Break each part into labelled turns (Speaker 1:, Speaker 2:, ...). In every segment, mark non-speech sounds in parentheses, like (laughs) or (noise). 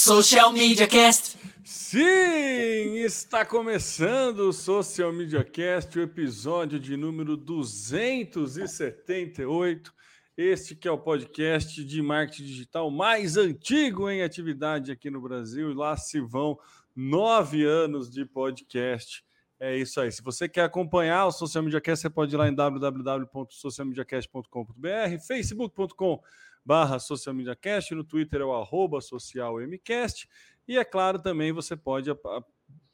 Speaker 1: Social Media Cast.
Speaker 2: Sim, está começando o Social Media Cast, o episódio de número 278. Este que é o podcast de marketing digital mais antigo em atividade aqui no Brasil. E lá se vão nove anos de podcast. É isso aí. Se você quer acompanhar o Social Media Cast, você pode ir lá em www.socialmediacast.com.br, facebook.com barra Social Media Cast, no Twitter é o arroba socialmcast, e é claro também você pode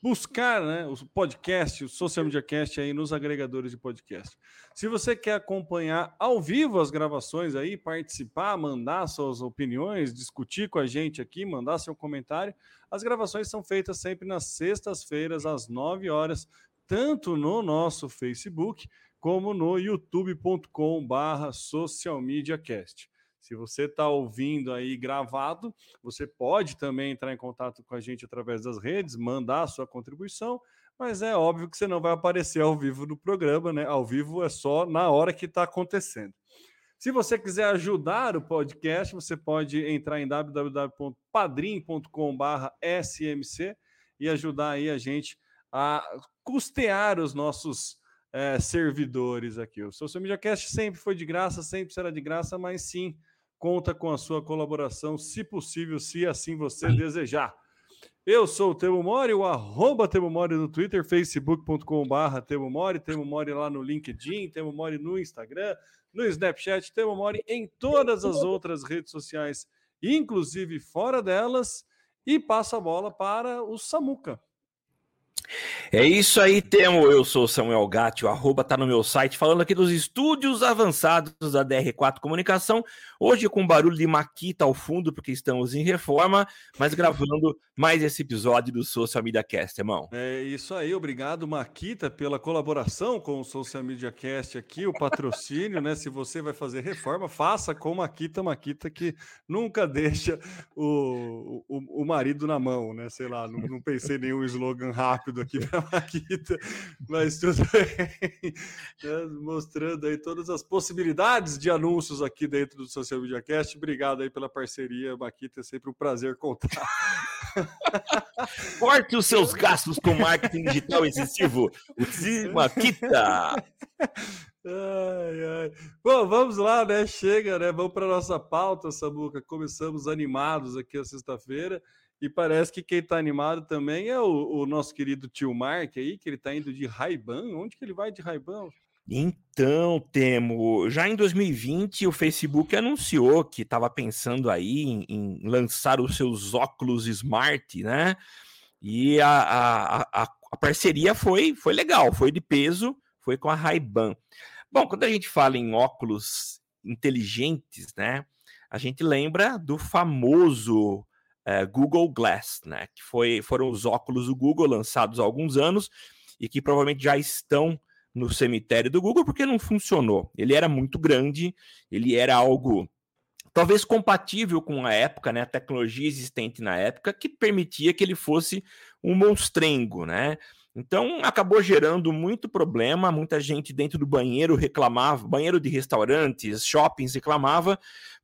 Speaker 2: buscar né, o podcast, o Social Media Cast aí nos agregadores de podcast. Se você quer acompanhar ao vivo as gravações aí, participar, mandar suas opiniões, discutir com a gente aqui, mandar seu comentário, as gravações são feitas sempre nas sextas-feiras, às 9 horas, tanto no nosso Facebook como no youtube.com barra socialmediacast. Se você está ouvindo aí gravado, você pode também entrar em contato com a gente através das redes, mandar a sua contribuição, mas é óbvio que você não vai aparecer ao vivo no programa, né? Ao vivo é só na hora que está acontecendo. Se você quiser ajudar o podcast, você pode entrar em www.padrim.com/smc e ajudar aí a gente a custear os nossos é, servidores aqui. O Social Media Cast sempre foi de graça, sempre será de graça, mas sim conta com a sua colaboração, se possível, se assim você desejar. Eu sou o Temo Mori, o arroba Temo Mori no Twitter, facebook.com.br Temo Mori, Temo Mori lá no LinkedIn, Temo Mori no Instagram, no Snapchat, Temo Mori em todas as outras redes sociais, inclusive fora delas, e passa a bola para o Samuca.
Speaker 3: É isso aí, Temo. Eu sou Samuel Gatti, o arroba tá no meu site, falando aqui dos estúdios avançados da DR4 Comunicação. Hoje com barulho de maquita ao fundo, porque estamos em reforma, mas gravando mais esse episódio do Social Media Cast, irmão.
Speaker 2: É isso aí, obrigado, Maquita, pela colaboração com o Social Media Cast aqui, o patrocínio, né? Se você vai fazer reforma, faça com Maquita, Maquita, que nunca deixa o, o, o marido na mão, né? Sei lá, não, não pensei nenhum slogan rápido aqui (laughs) para Maquita, mas tudo bem. Né, mostrando aí todas as possibilidades de anúncios aqui dentro do Social Media Cast. Obrigado aí pela parceria, Maquita, é sempre um prazer contar. (laughs)
Speaker 3: Corte os seus gastos com marketing digital excessivo. Maquita!
Speaker 2: Ai, ai. Bom, vamos lá, né? Chega, né? Vamos para nossa pauta, Samuca. Começamos animados aqui a sexta-feira. E parece que quem está animado também é o, o, nosso querido tio Mark aí, que ele está indo de Raiban. Onde que ele vai de Raiban?
Speaker 3: Então, Temo, já em 2020 o Facebook anunciou que estava pensando aí em, em, lançar os seus óculos smart, né? E a, a, a, a, parceria foi, foi legal, foi de peso, foi com a Ray-Ban. Bom, quando a gente fala em óculos inteligentes, né? A gente lembra do famoso é, Google Glass, né? Que foi, foram os óculos do Google lançados há alguns anos e que provavelmente já estão no cemitério do Google porque não funcionou. Ele era muito grande, ele era algo talvez compatível com a época, né, a tecnologia existente na época que permitia que ele fosse um monstrengo, né? Então acabou gerando muito problema, muita gente dentro do banheiro reclamava, banheiro de restaurantes, shoppings reclamava,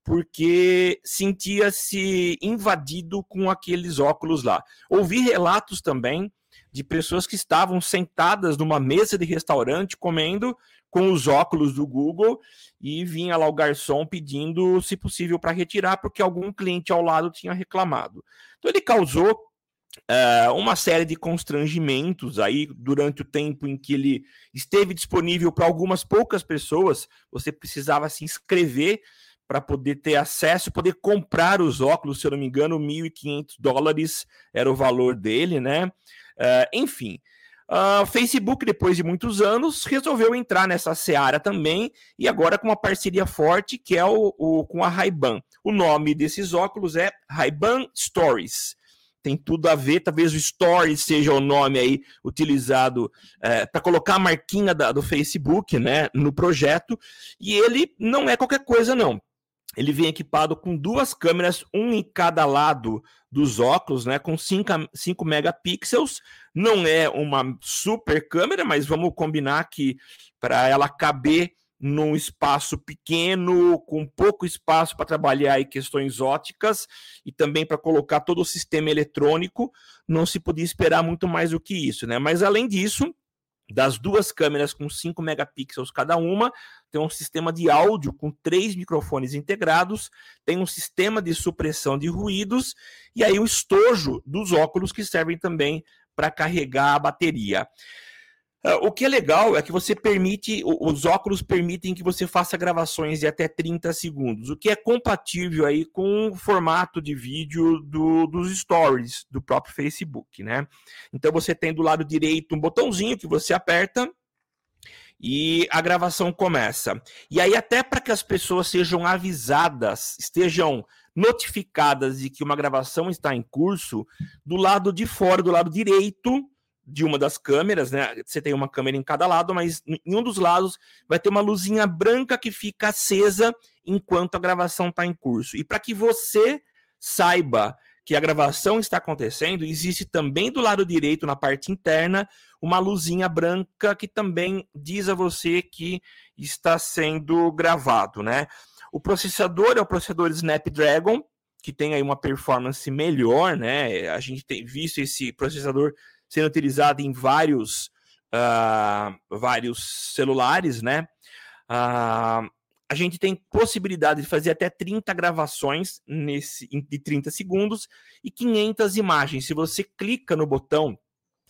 Speaker 3: porque sentia-se invadido com aqueles óculos lá. Ouvi relatos também de pessoas que estavam sentadas numa mesa de restaurante comendo com os óculos do Google e vinha lá o garçom pedindo, se possível, para retirar, porque algum cliente ao lado tinha reclamado. Então ele causou uh, uma série de constrangimentos aí durante o tempo em que ele esteve disponível para algumas poucas pessoas. Você precisava se inscrever para poder ter acesso, poder comprar os óculos, se eu não me engano, 1.500 dólares era o valor dele, né? Uh, enfim, uh, Facebook, depois de muitos anos, resolveu entrar nessa seara também, e agora com uma parceria forte, que é o, o com a Ray-Ban. O nome desses óculos é Ray-Ban Stories tem tudo a ver. Talvez o Stories seja o nome aí utilizado é, para colocar a marquinha da, do Facebook né, no projeto. E ele não é qualquer coisa, não ele vem equipado com duas câmeras, um em cada lado dos óculos, né, com 5 megapixels. Não é uma super câmera, mas vamos combinar que para ela caber num espaço pequeno, com pouco espaço para trabalhar aí questões óticas e também para colocar todo o sistema eletrônico, não se podia esperar muito mais do que isso, né? Mas além disso, das duas câmeras com 5 megapixels cada uma, tem um sistema de áudio com três microfones integrados, tem um sistema de supressão de ruídos e aí o estojo dos óculos que servem também para carregar a bateria. Uh, o que é legal é que você permite, os óculos permitem que você faça gravações de até 30 segundos, o que é compatível aí com o formato de vídeo do, dos stories do próprio Facebook, né? Então você tem do lado direito um botãozinho que você aperta e a gravação começa. E aí até para que as pessoas sejam avisadas, estejam notificadas de que uma gravação está em curso, do lado de fora, do lado direito, de uma das câmeras, né? Você tem uma câmera em cada lado, mas em um dos lados vai ter uma luzinha branca que fica acesa enquanto a gravação está em curso. E para que você saiba que a gravação está acontecendo, existe também do lado direito, na parte interna, uma luzinha branca que também diz a você que está sendo gravado, né? O processador é o processador Snapdragon, que tem aí uma performance melhor, né? A gente tem visto esse processador sendo utilizado em vários, uh, vários celulares, né? Uh, a gente tem possibilidade de fazer até 30 gravações nesse, de 30 segundos e 500 imagens. Se você clica no botão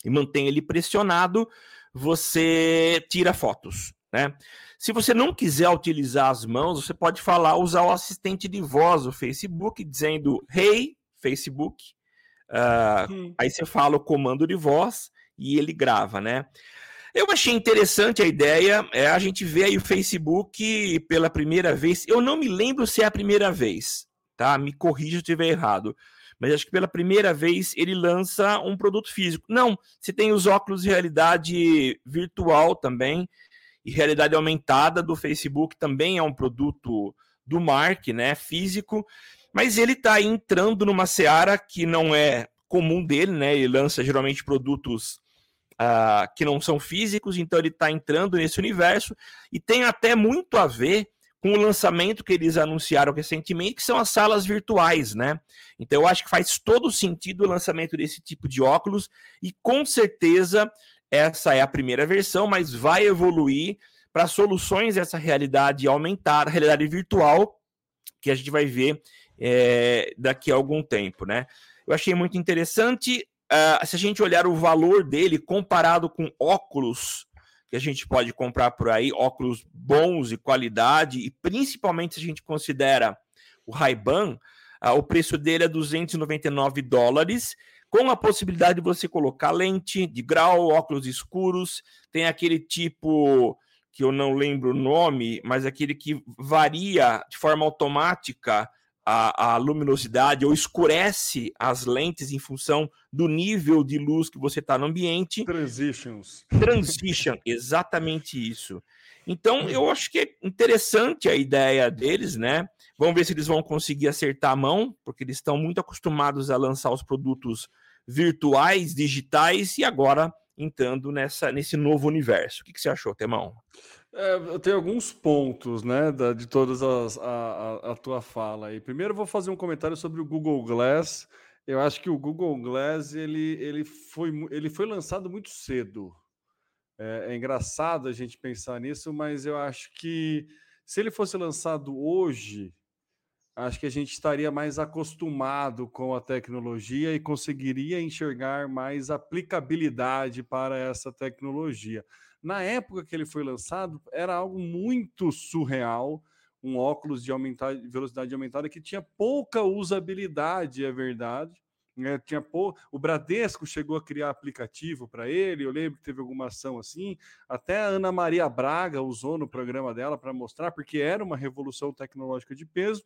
Speaker 3: e mantém ele pressionado, você tira fotos, né? Se você não quiser utilizar as mãos, você pode falar, usar o assistente de voz do Facebook, dizendo Hey, Facebook, Uh, Aí você fala o comando de voz e ele grava, né? Eu achei interessante a ideia. É, a gente vê aí o Facebook pela primeira vez. Eu não me lembro se é a primeira vez, tá? Me corrija se eu estiver errado. Mas acho que pela primeira vez ele lança um produto físico. Não, você tem os óculos de realidade virtual também. E realidade aumentada do Facebook também é um produto do Mark, né? Físico mas ele está entrando numa seara que não é comum dele, né? Ele lança geralmente produtos uh, que não são físicos, então ele está entrando nesse universo e tem até muito a ver com o lançamento que eles anunciaram recentemente, que são as salas virtuais, né? Então eu acho que faz todo sentido o lançamento desse tipo de óculos e com certeza essa é a primeira versão, mas vai evoluir para soluções dessa realidade aumentada, realidade virtual, que a gente vai ver é, daqui a algum tempo, né? Eu achei muito interessante. Uh, se a gente olhar o valor dele comparado com óculos que a gente pode comprar por aí, óculos bons e qualidade, e principalmente se a gente considera o Ray-Ban, uh, o preço dele é 299 dólares, com a possibilidade de você colocar lente de grau, óculos escuros, tem aquele tipo que eu não lembro o nome, mas aquele que varia de forma automática a, a, luminosidade ou escurece as lentes em função do nível de luz que você está no ambiente.
Speaker 2: Transitions.
Speaker 3: Transition, (laughs) exatamente isso. Então, eu acho que é interessante a ideia deles, né? Vamos ver se eles vão conseguir acertar a mão, porque eles estão muito acostumados a lançar os produtos virtuais, digitais, e agora entrando nessa, nesse novo universo. O que, que você achou, Temão?
Speaker 2: É, eu tenho alguns pontos, né, da, de todas as a, a, a, tua fala aí. Primeiro, vou fazer um comentário sobre o Google Glass. Eu acho que o Google Glass ele, ele, foi, ele foi lançado muito cedo. É, é engraçado a gente pensar nisso, mas eu acho que se ele fosse lançado hoje, acho que a gente estaria mais acostumado com a tecnologia e conseguiria enxergar mais aplicabilidade para essa tecnologia. Na época que ele foi lançado, era algo muito surreal, um óculos de aumentar, velocidade aumentada que tinha pouca usabilidade, é verdade. Né? Tinha pou... O Bradesco chegou a criar aplicativo para ele, eu lembro que teve alguma ação assim. Até a Ana Maria Braga usou no programa dela para mostrar, porque era uma revolução tecnológica de peso,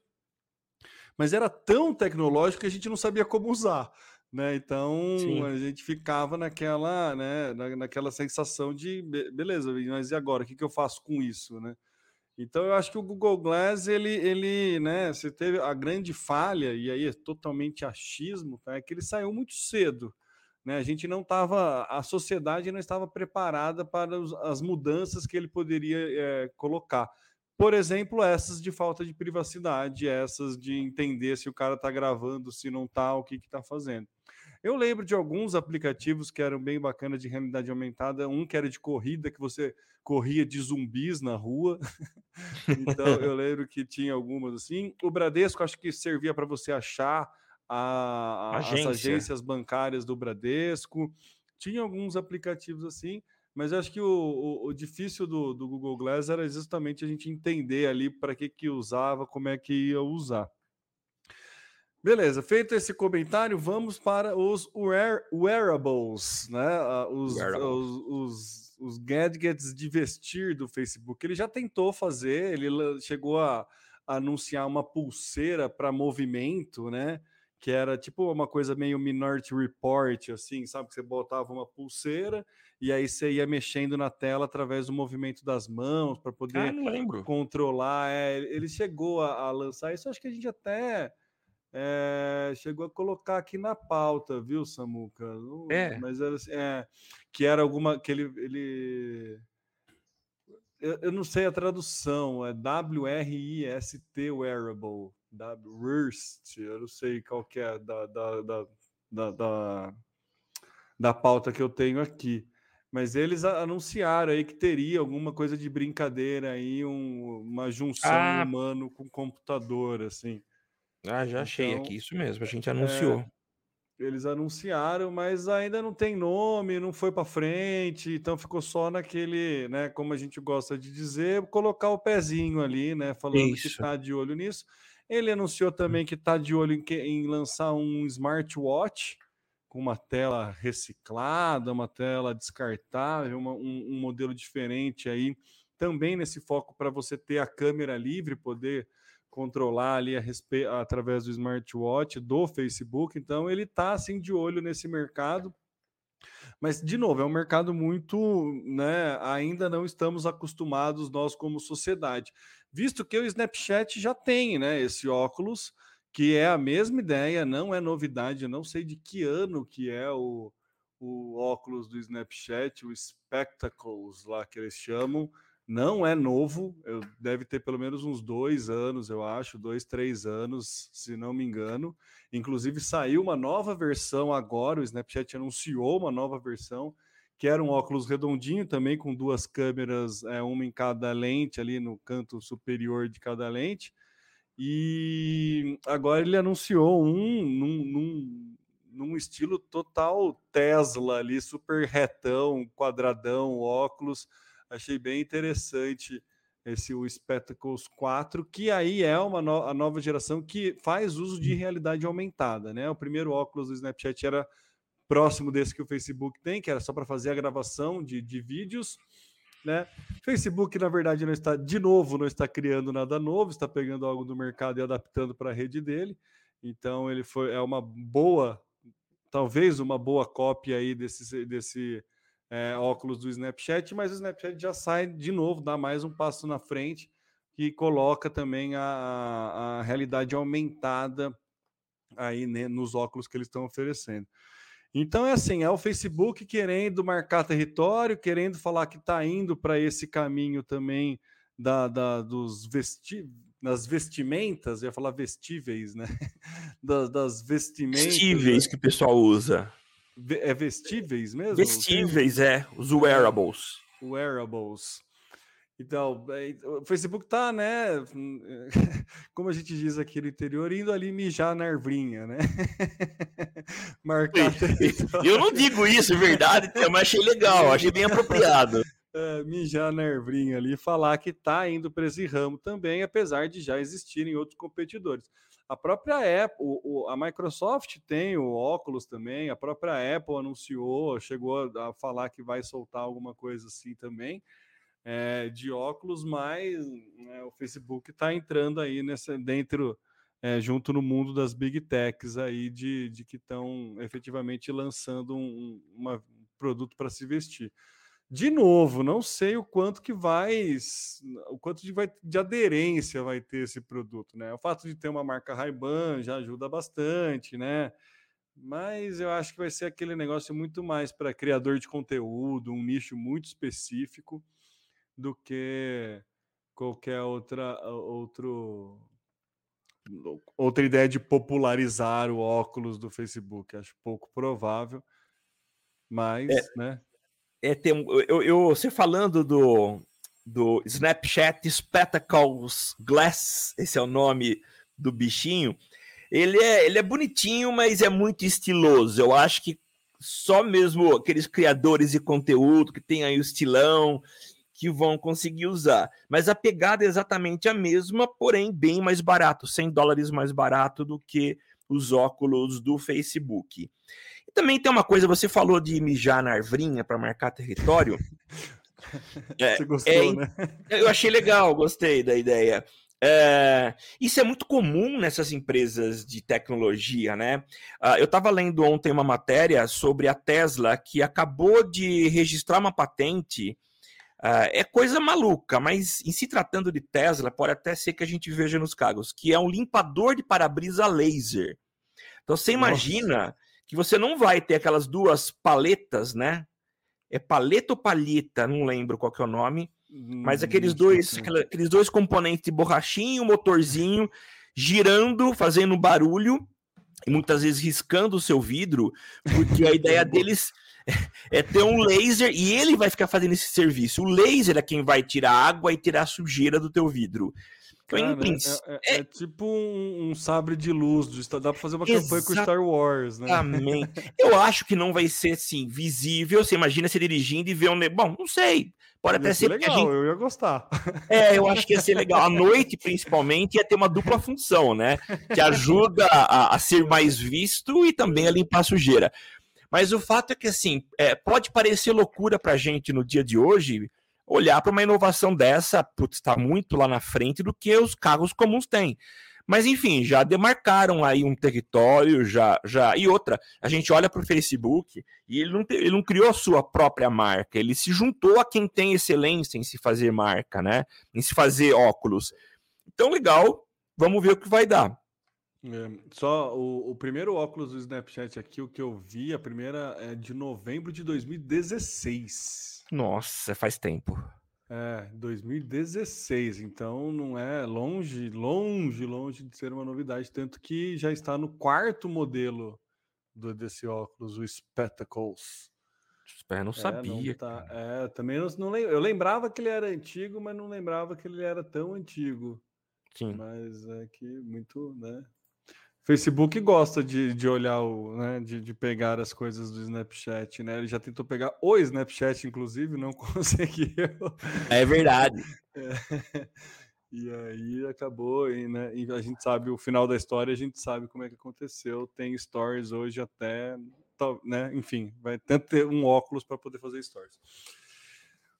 Speaker 2: mas era tão tecnológico que a gente não sabia como usar né? Então Sim. a gente ficava naquela, né, na, naquela sensação de beleza, mas e agora? O que, que eu faço com isso, né? Então eu acho que o Google Glass ele, ele, né, você teve a grande falha e aí é totalmente achismo, tá? É que ele saiu muito cedo, Né? A gente não estava, a sociedade não estava preparada para os, as mudanças que ele poderia é, colocar. Por exemplo, essas de falta de privacidade, essas de entender se o cara está gravando, se não está, o que está fazendo. Eu lembro de alguns aplicativos que eram bem bacanas de realidade aumentada. Um que era de corrida, que você corria de zumbis na rua. (laughs) então eu (laughs) lembro que tinha algumas assim. O Bradesco acho que servia para você achar a, a, as agências bancárias do Bradesco. Tinha alguns aplicativos assim, mas acho que o, o, o difícil do, do, Google Glass era justamente a gente entender ali para que, que usava, como é que ia usar. Beleza, feito esse comentário, vamos para os wear, wearables, né? Ah, os, wearables. Os, os, os, gadgets de vestir do Facebook. Ele já tentou fazer, ele chegou a anunciar uma pulseira para movimento, né? que era tipo uma coisa meio Minority Report, assim, sabe? Que você botava uma pulseira e aí você ia mexendo na tela através do movimento das mãos para poder
Speaker 3: ah,
Speaker 2: controlar. É, ele chegou a, a, lançar isso, acho que a gente até é, chegou a colocar aqui na pauta, viu, Samuca?
Speaker 3: É.
Speaker 2: Mas era assim, é, que era alguma que ele, ele eu, eu, não sei a tradução, é W-R-I-S-T Wearable. WRST, eu não sei qual que é da, da, da, da, da, da pauta que eu tenho aqui. Mas eles anunciaram aí que teria alguma coisa de brincadeira aí, um, uma junção ah. humano com computador, assim.
Speaker 3: Ah, já achei então, aqui, isso mesmo, a gente anunciou. É,
Speaker 2: eles anunciaram, mas ainda não tem nome, não foi para frente, então ficou só naquele, né, como a gente gosta de dizer, colocar o pezinho ali, né, falando Isso. que está de olho nisso. Ele anunciou também que está de olho em, que, em, lançar um smartwatch com uma tela reciclada, uma tela descartável, uma, um, um modelo diferente aí, também nesse foco para você ter a câmera livre, poder controlar ali a respe... através do smartwatch do Facebook. Então ele está assim de olho nesse mercado. Mas, de novo, é um mercado muito, né? Ainda não estamos acostumados nós como sociedade, visto que o Snapchat já tem, né? Esse óculos, que é a mesma ideia, não é novidade, eu não sei de que ano que é o, o óculos do Snapchat, o Spectacles lá que eles chamam, não é novo, eu, deve ter pelo menos uns dois anos, eu acho, dois, três anos, se não me engano. Inclusive saiu uma nova versão agora, o Snapchat anunciou uma nova versão, que era um óculos redondinho também, com duas câmeras, é, uma em cada lente, ali no canto superior de cada lente. E agora ele anunciou um num, num, num estilo total Tesla ali, super retão, quadradão, óculos Achei bem interessante esse o Spectacles 4, que aí é uma no, a nova geração que faz uso de realidade aumentada, né? O primeiro óculos do Snapchat era próximo desse que o Facebook tem, que era só para fazer a gravação de, de vídeos, né? Facebook, na verdade, não está de novo, não está criando nada novo, está pegando algo do mercado e adaptando para a rede dele. Então ele foi é uma boa, talvez uma boa cópia aí desse desse é, óculos do Snapchat, mas o Snapchat já sai de novo, dá mais um passo na frente que coloca também a, a realidade aumentada aí né, nos óculos que eles estão oferecendo. Então é assim, é o Facebook querendo marcar território, querendo falar que está indo para esse caminho também da, da dos vesti das vestimentas, ia falar vestíveis, né? (laughs) Das, das vestimentas.
Speaker 3: Vestíveis que o pessoal usa.
Speaker 2: É vestíveis mesmo?
Speaker 3: Vestíveis, é. Os wearables.
Speaker 2: Wearables. Então, é, o Facebook tá, né? (laughs) Como a gente diz aqui no interior, indo ali mijar na ervinha, né? (laughs)
Speaker 3: Marcar. (laughs) Eu não digo isso, é verdade, mas achei legal, achei bem apropriado.
Speaker 2: É, mijar na ervinha ali e falar que tá indo para esse ramo também, apesar de já existirem outros competidores. A própria Apple, o, a Microsoft tem o óculos também, a própria Apple anunciou, chegou a falar que vai soltar alguma coisa assim também. É, de óculos, mas né, o Facebook está entrando aí nessa dentro, é, junto no mundo das big techs aí de, de que estão efetivamente lançando um, uma, um produto para se vestir. De novo, não sei o quanto que vai, o quanto de, vai, de aderência vai ter esse produto, né? O fato de ter uma marca Ray-Ban já ajuda bastante, né? Mas eu acho que vai ser aquele negócio muito mais para criador de conteúdo, um nicho muito específico, do que qualquer outra outro outra ideia de popularizar o óculos do Facebook. Acho pouco provável, mas, é, né?
Speaker 3: É, tem, eu, eu, você falando do, do Snapchat Spectacles Glass, esse é o nome do bichinho. Ele é, ele é bonitinho, mas é muito estiloso. Eu acho que só mesmo aqueles criadores de conteúdo que tem aí o estilão que vão conseguir usar. Mas a pegada é exatamente a mesma, porém bem mais barato, 100 dólares mais barato do que os óculos do Facebook. Também tem uma coisa, você falou de mijar na arvrinha para marcar território. (laughs)
Speaker 2: É, você gostou, é, né?
Speaker 3: Eu achei legal, gostei da ideia. É, isso é muito comum nessas empresas de tecnologia, né? Uh, eu estava lendo ontem uma matéria sobre a Tesla que acabou de registrar uma patente Uh, é coisa maluca, mas em se tratando de Tesla, pode até ser que a gente veja nos carros, que é um limpador de para-brisa laser. Então você Nossa. Que você não vai ter aquelas duas paletas, né? É paleta ou palheta, não lembro qual que é o nome, hum, mas aqueles dois, aqueles dois componentes de borrachinho, motorzinho, girando, fazendo barulho, e muitas vezes riscando o seu vidro, porque a ideia (laughs) deles é ter um laser e ele vai ficar fazendo esse serviço. O laser é quem vai tirar água e tirar a sujeira do teu vidro.
Speaker 2: Cara, é, é, é, é, tipo um, um, sabre de luz, dá pra fazer uma campanha com Star Wars, né?
Speaker 3: Exatamente. Eu acho que não vai ser assim, visível. Você imagina você dirigindo e ver um. Bom, não sei. Pode até ser
Speaker 2: legal, gente... eu ia gostar. (laughs)
Speaker 3: É, eu acho que ia ser legal. À noite, principalmente, ia ter uma dupla função, né? Que ajuda a, a ser mais visto e também a limpar a sujeira. Mas o fato é que, assim, é, pode parecer loucura para a gente no dia de hoje olhar para uma inovação dessa, putz, está muito lá na frente do que os carros comuns têm. Mas, enfim, já demarcaram aí um território, já. já E outra, a gente olha para o Facebook e ele não, ele não criou a sua própria marca, ele se juntou a quem tem excelência em se fazer marca, né? Em se fazer óculos. Então, legal, vamos ver o que vai dar.
Speaker 2: É, só o, o, primeiro óculos do Snapchat aqui, o que eu vi, a primeira é de novembro de 2016.
Speaker 3: Nossa, faz tempo.
Speaker 2: É, 2016, então não é longe, longe, longe de ser uma novidade, tanto que já está no quarto modelo do, desse óculos, o Spectacles.
Speaker 3: Eu não sabia.
Speaker 2: É, não tá, é também não, não eu lembrava que ele era antigo, mas não lembrava que ele era tão antigo. Sim. Mas é que muito, né? Facebook gosta de, de olhar o, né, de, de pegar as coisas do Snapchat, né? Ele já tentou pegar o Snapchat, inclusive, não (laughs) conseguiu.
Speaker 3: É verdade.
Speaker 2: É. (laughs) E aí acabou, e, né, e a gente sabe o final da história, a gente sabe como é que aconteceu. Tem stories hoje até, né? Enfim, vai ter um óculos para poder fazer stories.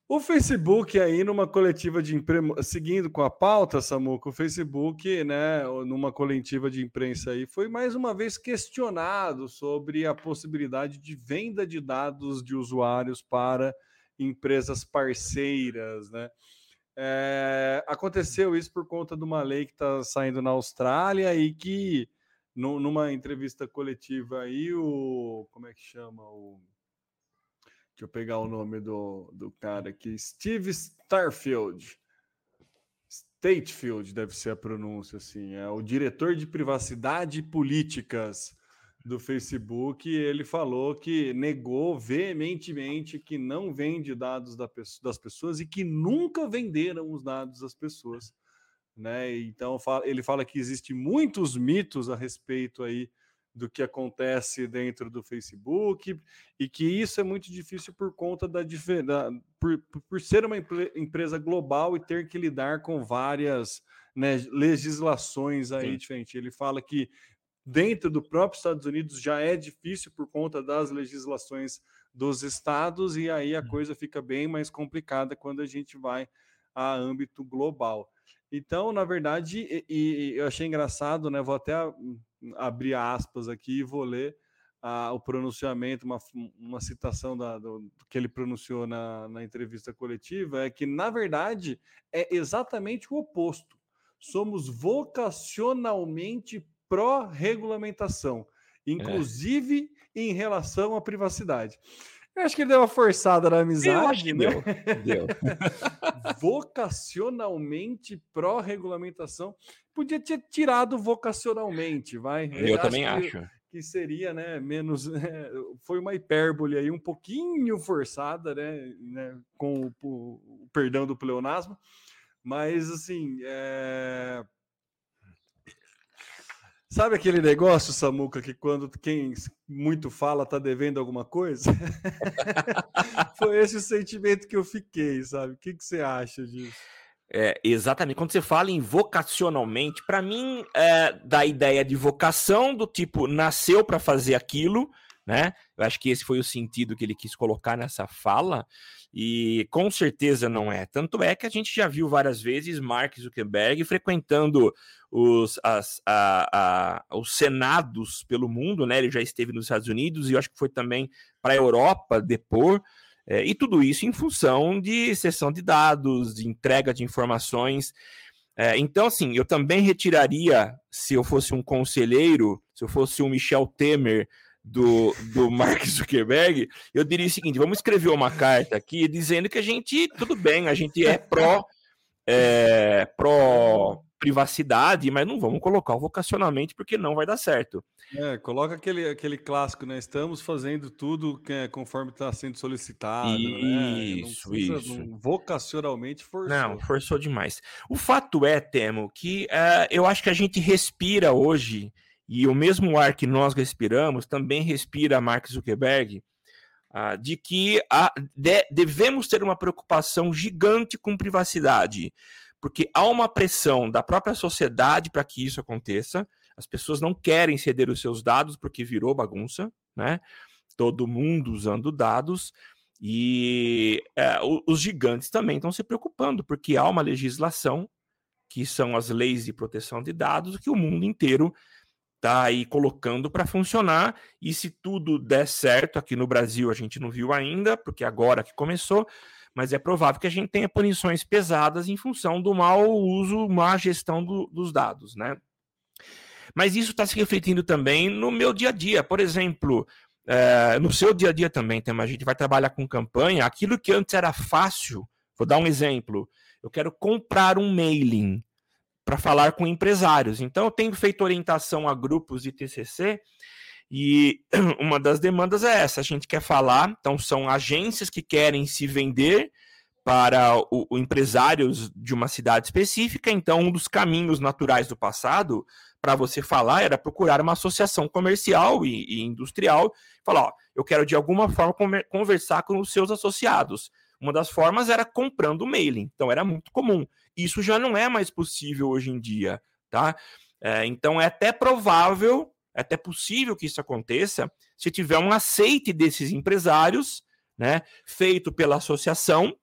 Speaker 2: O Facebook aí numa coletiva de imprensa, seguindo com a pauta, Samuca, o Facebook, né, numa coletiva de imprensa aí, foi mais uma vez questionado sobre a possibilidade de venda de dados de usuários para empresas parceiras, né? É, aconteceu isso por conta de uma lei que está saindo na Austrália e que no, numa entrevista coletiva aí o como é que chama o Deixa eu pegar o nome do, do cara aqui. Steve Starfield. Statefield deve ser a pronúncia, assim. É o diretor de privacidade e políticas do Facebook. Ele falou que negou veementemente que não vende dados das pessoas e que nunca venderam os dados das pessoas. Né? Então ele fala que existe muitos mitos a respeito aí do que acontece dentro do Facebook e que isso é muito difícil por conta da, da por, por ser uma empresa global e ter que lidar com várias né, legislações aí Sim. diferentes. Ele fala que dentro do próprio Estados Unidos já é difícil por conta das legislações dos estados e aí a hum. coisa fica bem mais complicada quando a gente vai a âmbito global. Então, na verdade, e, e eu achei engraçado, né? Vou até abrir aspas aqui e vou ler ah, o pronunciamento, uma, uma citação da, do, que ele pronunciou na, na entrevista coletiva, é que, na verdade, é exatamente o oposto. Somos vocacionalmente pró-regulamentação inclusive é. em relação à privacidade. Eu acho que ele deu uma forçada na amizade, né? Deu. deu. (laughs) Vocacionalmente pró-regulamentação. Podia ter tirado vocacionalmente, vai.
Speaker 3: Eu, Eu também acho.
Speaker 2: Que, que seria, né, menos... (laughs) É, foi uma hipérbole aí um pouquinho forçada, né, né com o, o, perdão do pleonasmo. Mas, assim, é Sabe aquele negócio, Samuca, que quando quem muito fala tá devendo alguma coisa? (laughs) Foi esse o sentimento que eu fiquei, sabe? O que, que você acha disso?
Speaker 3: É, exatamente. Quando você fala em vocacionalmente, para mim, é, da ideia de vocação, do tipo, nasceu para fazer aquilo, né? Eu acho que esse foi o sentido que ele quis colocar nessa fala, e com certeza não é. Tanto é que a gente já viu várias vezes Mark Zuckerberg frequentando os, as, a, a, os senados pelo mundo, né? Ele já esteve nos Estados Unidos e eu acho que foi também para a Europa depor. É, e tudo isso em função de sessão de dados, de entrega de informações. É, então, assim, eu também retiraria, se eu fosse um conselheiro, se eu fosse um Michel Temer do, do (laughs) Mark Zuckerberg, eu diria o seguinte: vamos escrever uma carta aqui dizendo que a gente, tudo bem, a gente é pró, é, pró privacidade, mas não vamos colocar o vocacionalmente porque não vai dar certo.
Speaker 2: É, coloca aquele, aquele clássico, né? Estamos fazendo tudo que é, conforme está sendo solicitado.
Speaker 3: Isso,
Speaker 2: né?
Speaker 3: isso.
Speaker 2: Não, vocacionalmente forçou.
Speaker 3: Não, forçou demais. O fato é, Temo, que uh, eu acho que a gente respira hoje e o mesmo ar que nós respiramos também respira Mark Zuckerberg, ah, de que a, de, devemos ter uma preocupação gigante com privacidade, porque há uma pressão da própria sociedade para que isso aconteça. As pessoas não querem ceder os seus dados porque virou bagunça, né? Todo mundo usando dados. E é, os gigantes também estão se preocupando, porque há uma legislação, que são as leis de proteção de dados, que o mundo inteiro tá aí colocando para funcionar. E se tudo der certo, aqui no Brasil a gente não viu ainda, porque agora que começou, mas é provável que a gente tenha punições pesadas em função do mau uso, má gestão do, dos dados, né? Mas isso está se refletindo também no meu dia a dia. Por exemplo, é, no seu dia a dia também, tem, a gente vai trabalhar com campanha, aquilo que antes era fácil, vou dar um exemplo. Eu quero comprar um mailing para falar com empresários. Então, eu tenho feito orientação a grupos de TCC e (clears throat) uma das demandas é essa: a gente quer falar, então, são agências que querem se vender para o, o empresários de uma cidade específica. Então, um dos caminhos naturais do passado para você falar era procurar uma associação comercial e, e industrial, falar: ó, eu quero de alguma forma conversar com os seus associados. Uma das formas era comprando mailing, então era muito comum. Isso já não é mais possível hoje em dia, tá? É, então é até provável, é até possível que isso aconteça se tiver um aceite desses empresários, né, feito pela associação,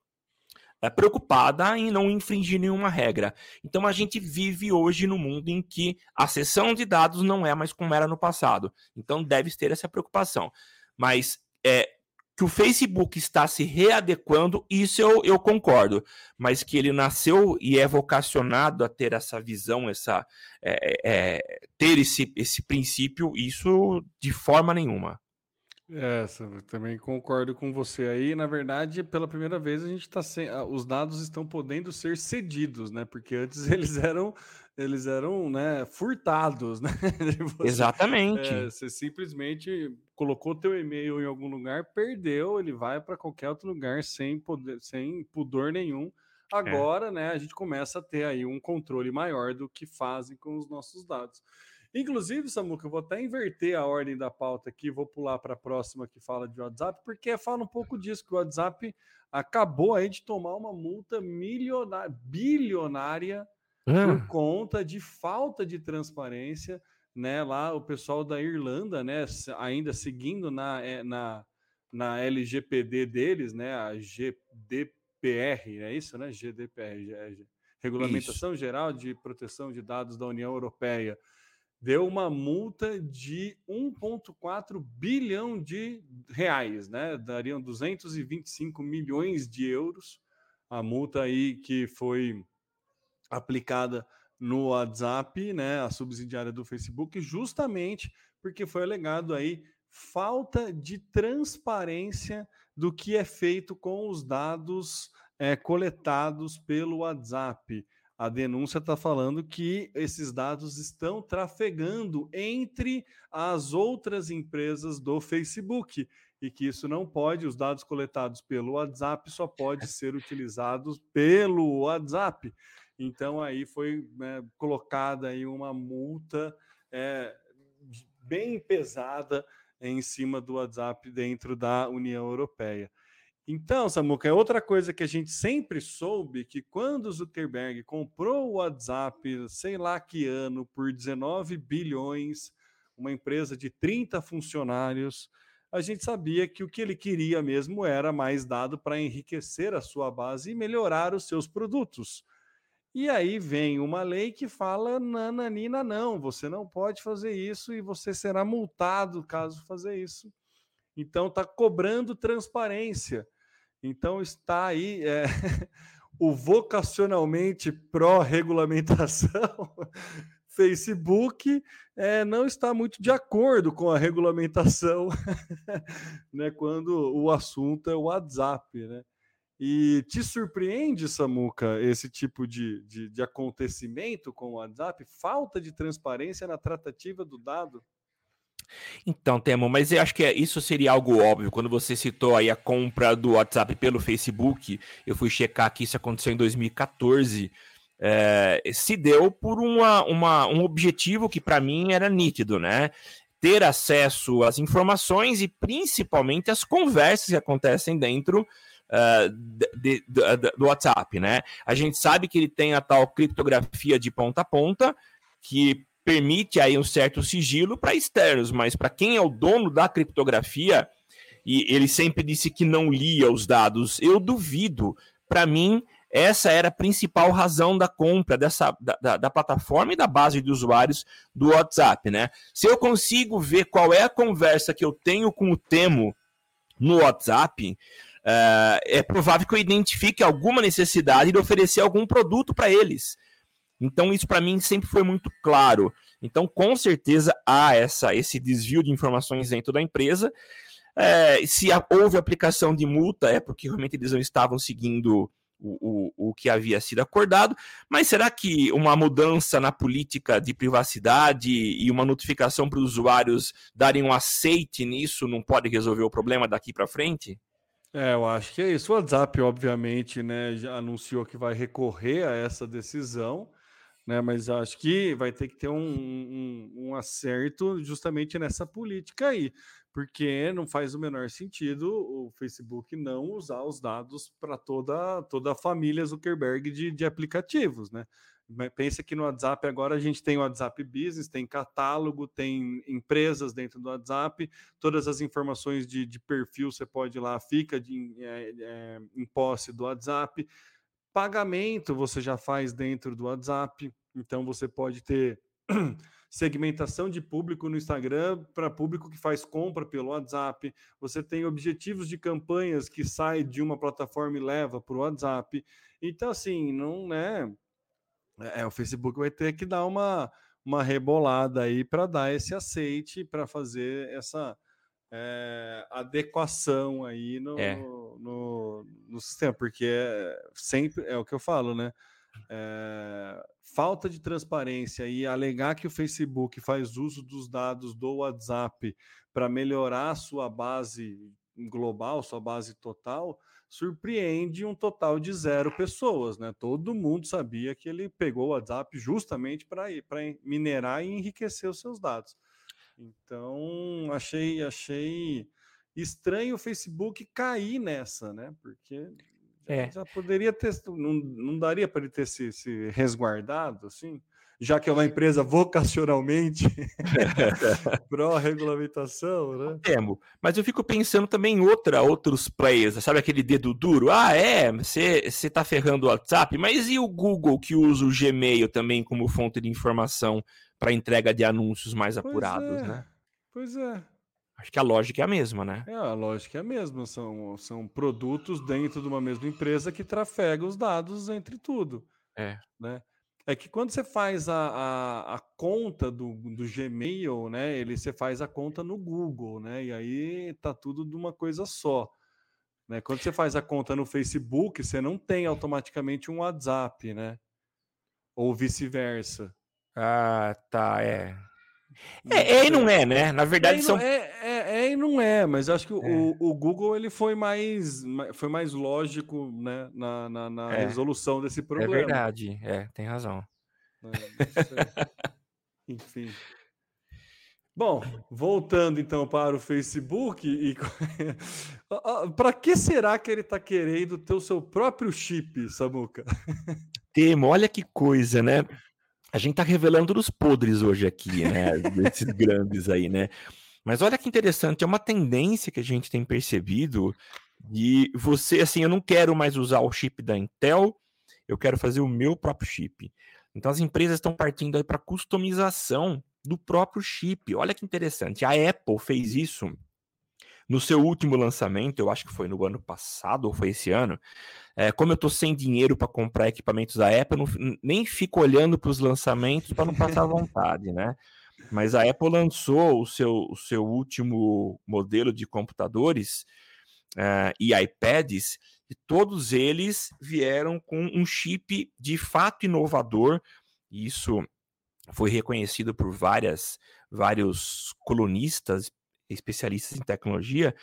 Speaker 3: é, preocupada em não infringir nenhuma regra. Então a gente vive hoje no mundo em que a sessão de dados não é mais como era no passado. Então deve ter essa preocupação. Mas é, que o Facebook está se readequando, isso eu, eu concordo, mas que ele nasceu e é vocacionado a ter essa visão, essa é, é, ter esse, esse princípio, isso de forma nenhuma.
Speaker 2: É, também concordo com você aí. Na verdade, pela primeira vez a gente está sem, os dados estão podendo ser cedidos, né? Porque antes (laughs) eles eram eles eram né, furtados, (laughs) né?
Speaker 3: Você, Exatamente.
Speaker 2: É, você simplesmente colocou teu e-mail em algum lugar, perdeu, ele vai para qualquer outro lugar sem poder, sem pudor nenhum. É. Agora, é. né, a gente começa a ter aí um controle maior do que fazem com os nossos dados. Inclusive, Samuca, eu vou até inverter a ordem da pauta aqui, vou pular para a próxima que fala de WhatsApp, porque fala um pouco disso, que o WhatsApp acabou aí de tomar uma multa milionária, bilionária por ah. conta de falta de transparência, né? Lá o pessoal da Irlanda, né? Ainda seguindo na, é, na, na LGPD deles, né? A GDPR, é isso, né? GDPR, é, Regulamentação isso. Geral de Proteção de Dados da União Europeia, deu uma multa de 1,4 bilhão de reais, né? Dariam 225 milhões de euros. A multa aí que foi aplicada no WhatsApp, né, a subsidiária do Facebook, justamente porque foi alegado aí falta de transparência do que é feito com os dados é, coletados pelo WhatsApp. A denúncia está falando que esses dados estão trafegando entre as outras empresas do Facebook e que isso não pode, os dados coletados pelo WhatsApp só pode (laughs) ser utilizados pelo WhatsApp. Então aí foi né, colocada aí uma multa é, bem pesada em cima do WhatsApp dentro da União Europeia. Então, Samuca, é outra coisa que a gente sempre soube que quando Zuckerberg comprou o WhatsApp, sei lá que ano, por 19 bilhões, uma empresa de 30 funcionários, a gente sabia que o que ele queria mesmo era mais dado para enriquecer a sua base e melhorar os seus produtos. E aí vem uma lei que fala nananina não, você não pode fazer isso e você será multado caso fazer isso. Então está cobrando transparência. Então está aí é, (laughs) o vocacionalmente pró-regulamentação (laughs) Facebook é, não está muito de acordo com a regulamentação, (laughs) né, quando o assunto é o WhatsApp, né? E te surpreende, Samuca, esse tipo de, de, de acontecimento com o WhatsApp? Falta de transparência na tratativa do dado?
Speaker 3: Então, Temo, mas eu acho que é, isso seria algo óbvio. Quando você citou aí a compra do WhatsApp pelo Facebook, eu fui checar que isso aconteceu em 2014 é, se deu por uma, uma, um objetivo que para mim era nítido, né? Ter acesso às informações e principalmente às conversas que acontecem dentro uh, de, de, de, do WhatsApp, né? A gente sabe que ele tem a tal criptografia de ponta a ponta, que permite aí um certo sigilo para externos, mas para quem é o dono da criptografia, e ele sempre disse que não lia os dados, eu duvido. Para mim, essa era a principal razão da compra dessa, da, da, da, plataforma e da base de usuários do WhatsApp, né? Se eu consigo ver qual é a conversa que eu tenho com o Temo no WhatsApp, uh, é provável que eu identifique alguma necessidade de oferecer algum produto para eles. Então, isso para mim sempre foi muito claro. Então, com certeza há essa, esse desvio de informações dentro da empresa. É, se houve aplicação de multa, é porque realmente eles não estavam seguindo o, o, o que havia sido acordado, mas será que uma mudança na política de privacidade e uma notificação para os usuários darem um aceite nisso não pode resolver o problema daqui para frente?
Speaker 2: É, eu acho que é isso. O WhatsApp, obviamente, né, já anunciou que vai recorrer a essa decisão, né, mas acho que vai ter que ter um, um, um acerto justamente nessa política aí porque não faz o menor sentido o Facebook não usar os dados para toda, toda a família Zuckerberg de, de aplicativos, né? Pensa que no WhatsApp agora a gente tem o WhatsApp Business, tem catálogo, tem empresas dentro do WhatsApp, todas as informações de, de perfil você pode ir lá, fica de, é, é, em posse do WhatsApp. Pagamento você já faz dentro do WhatsApp, então você pode ter (clears throat) segmentação de público no Instagram para público que faz compra pelo WhatsApp. Você tem objetivos de campanhas que sai de uma plataforma e leva para o WhatsApp. Então, assim, não é. É, o Facebook vai ter que dar uma, uma rebolada aí para dar esse aceite, para fazer essa é, adequação aí no, é. no, no, no, sistema, porque é, sempre é o que eu falo, né? é, falta de transparência e alegar que o Facebook faz uso dos dados do WhatsApp para melhorar a sua base global, sua base total, surpreende um total de zero pessoas, né? Todo mundo sabia que ele pegou o WhatsApp justamente para minerar e enriquecer os seus dados. Então, achei, achei estranho o Facebook cair nessa, né? Porque é. Já poderia ter, não, não daria para ele ter se, se, resguardado, assim, já que é uma empresa vocacionalmente (laughs) pró-regulamentação, né?
Speaker 3: Temo, mas eu fico pensando também em outra, outros players, sabe aquele dedo duro? Ah, é, você está ferrando o WhatsApp, mas e o Google que usa o Gmail também como fonte de informação para entrega de anúncios mais pois apurados,
Speaker 2: é,
Speaker 3: né?
Speaker 2: Pois é.
Speaker 3: Acho que a lógica é a mesma, né?
Speaker 2: É, a lógica é a mesma. São, são produtos dentro de uma mesma empresa que trafegam os dados entre tudo.
Speaker 3: É.
Speaker 2: Né? É que quando você faz a, a, a, conta do, do Gmail, né? Ele você faz a conta no Google, né? E aí tá tudo de uma coisa só. Né? Quando você faz a conta no Facebook, você não tem automaticamente um WhatsApp, né? Ou vice-versa.
Speaker 3: Ah, tá, é. É, é e não é, né? Na verdade
Speaker 2: é,
Speaker 3: são.
Speaker 2: É, é, é, e não é, mas acho que é. o, o Google ele foi mais, foi mais lógico né, na, na, na é. resolução desse é problema.
Speaker 3: É verdade, é, tem razão.
Speaker 2: Enfim. Bom, voltando então para o Facebook, e (laughs) para que será que ele está querendo ter o seu próprio chip, Samuca?
Speaker 3: Temo, olha que coisa, né? A gente está revelando os podres hoje aqui, né? (laughs) Desses grandes aí, né? Mas olha que interessante, é uma tendência que a gente tem percebido de você, assim, eu não quero mais usar o chip da Intel, eu quero fazer o meu próprio chip. Então as empresas estão partindo aí para customização do próprio chip. Olha que interessante. A Apple fez isso no seu último lançamento, eu acho que foi no ano passado ou foi esse ano. É, como eu estou sem dinheiro para comprar equipamentos da Apple, eu não, nem fico olhando para os lançamentos para não passar vontade, né? Mas a Apple lançou o seu, o seu último modelo de computadores uh, e iPads, e todos eles vieram com um chip de fato inovador. Isso foi reconhecido por várias, vários colunistas, especialistas em tecnologia,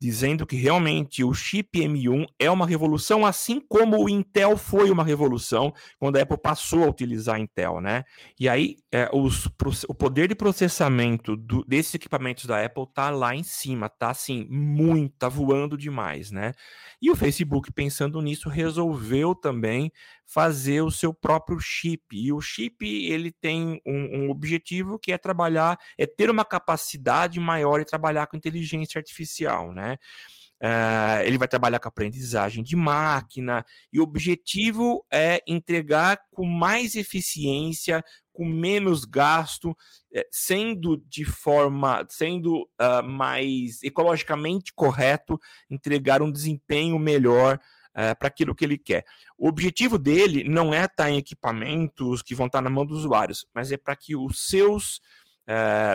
Speaker 3: dizendo que realmente o chip M1 é uma revolução, assim como o Intel foi uma revolução quando a Apple passou a utilizar Intel, né? E aí é, os, o poder de processamento do, desses equipamentos da Apple tá lá em cima, tá assim, muito, tá voando demais, né? E o Facebook, pensando nisso, resolveu também fazer o seu próprio chip. E o chip ele tem um, um objetivo que é trabalhar, é ter uma capacidade maior e trabalhar com inteligência artificial, né? Uh, ele vai trabalhar com aprendizagem de máquina, e o objetivo é entregar com mais eficiência, com menos gasto, eh, sendo de forma, sendo uh, mais ecologicamente correto, entregar um desempenho melhor uh, para aquilo que ele quer. O objetivo dele não é estar tá em equipamentos que vão estar tá na mão dos usuários, mas é para que os seus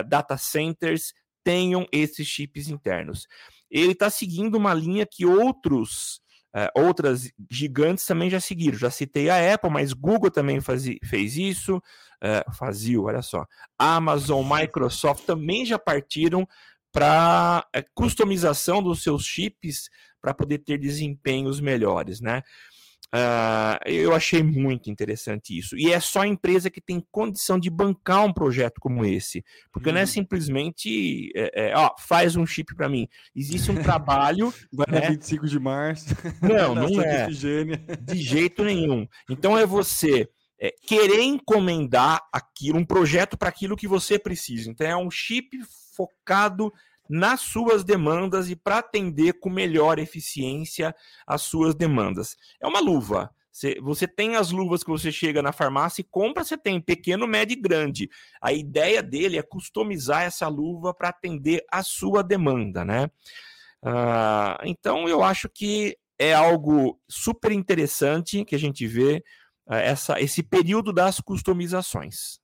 Speaker 3: data centers tenham esses chips internos ele está seguindo uma linha que outros Uh, outras gigantes também já seguiram. Já citei a Apple, mas Google também faz, fez isso, uh, fazia, olha só. Amazon, Microsoft também já partiram para customização dos seus chips para poder ter desempenhos melhores, né? Uh, eu achei muito interessante isso. E é só a empresa que tem condição de bancar um projeto como esse. Porque hum. não é uhum. simplesmente, é, é, ó, faz um chip para mim. Existe um trabalho. (laughs)
Speaker 2: Vai né? 25 de março. (laughs)
Speaker 3: Não, (laughs) não é. De jeito nenhum. Então é você é, querer encomendar aquilo, um projeto para aquilo que você precisa. Então é um chip focado nas suas demandas e para atender com melhor eficiência as suas demandas. É uma luva. Você tem as luvas que você chega na farmácia e compra, você tem pequeno, médio e grande. A ideia dele é customizar essa luva para atender a sua demanda, né? Uh, então eu acho que é algo super interessante que a gente vê uh, essa, esse período das customizações.